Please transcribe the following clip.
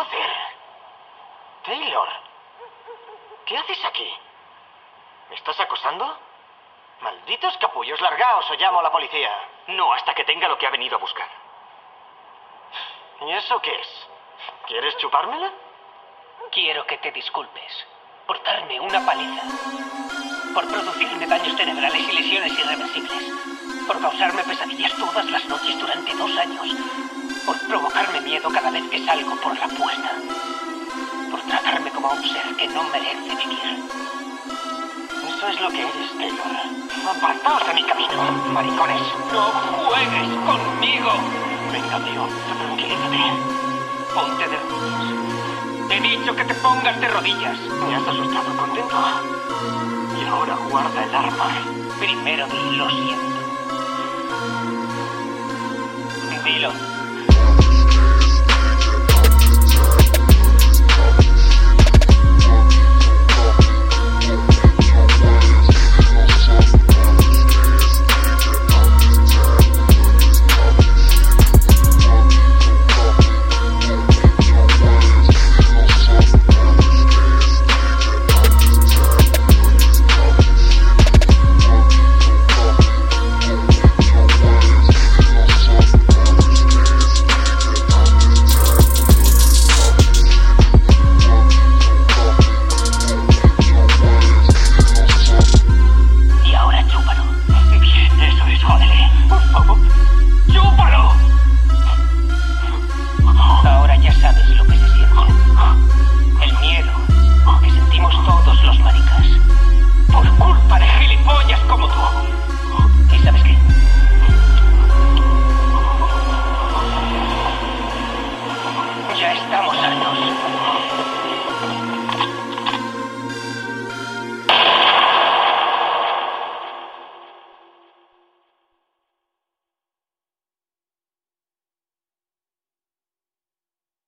Joder. Taylor. ¿Qué haces aquí? ¿Me estás acosando? Malditos capullos, largaos o llamo a la policía. No hasta que tenga lo que ha venido a buscar. ¿Y eso qué es? ¿Quieres chupármela? Quiero que te disculpes por darme una paliza, por producirme daños cerebrales y lesiones irreversibles, por causarme pesadillas todas las noches vez que salgo por la puerta, por tratarme como a un ser que no merece vivir. Eso es lo que eres, Taylor. Apartaos de mi camino, maricones. ¡No juegues conmigo! Venga, tío, tranquilízate. Ponte de rodillas. Te he dicho que te pongas de rodillas. Me has asustado, contento. Y ahora guarda el arma. Primero di lo siento. Dilo.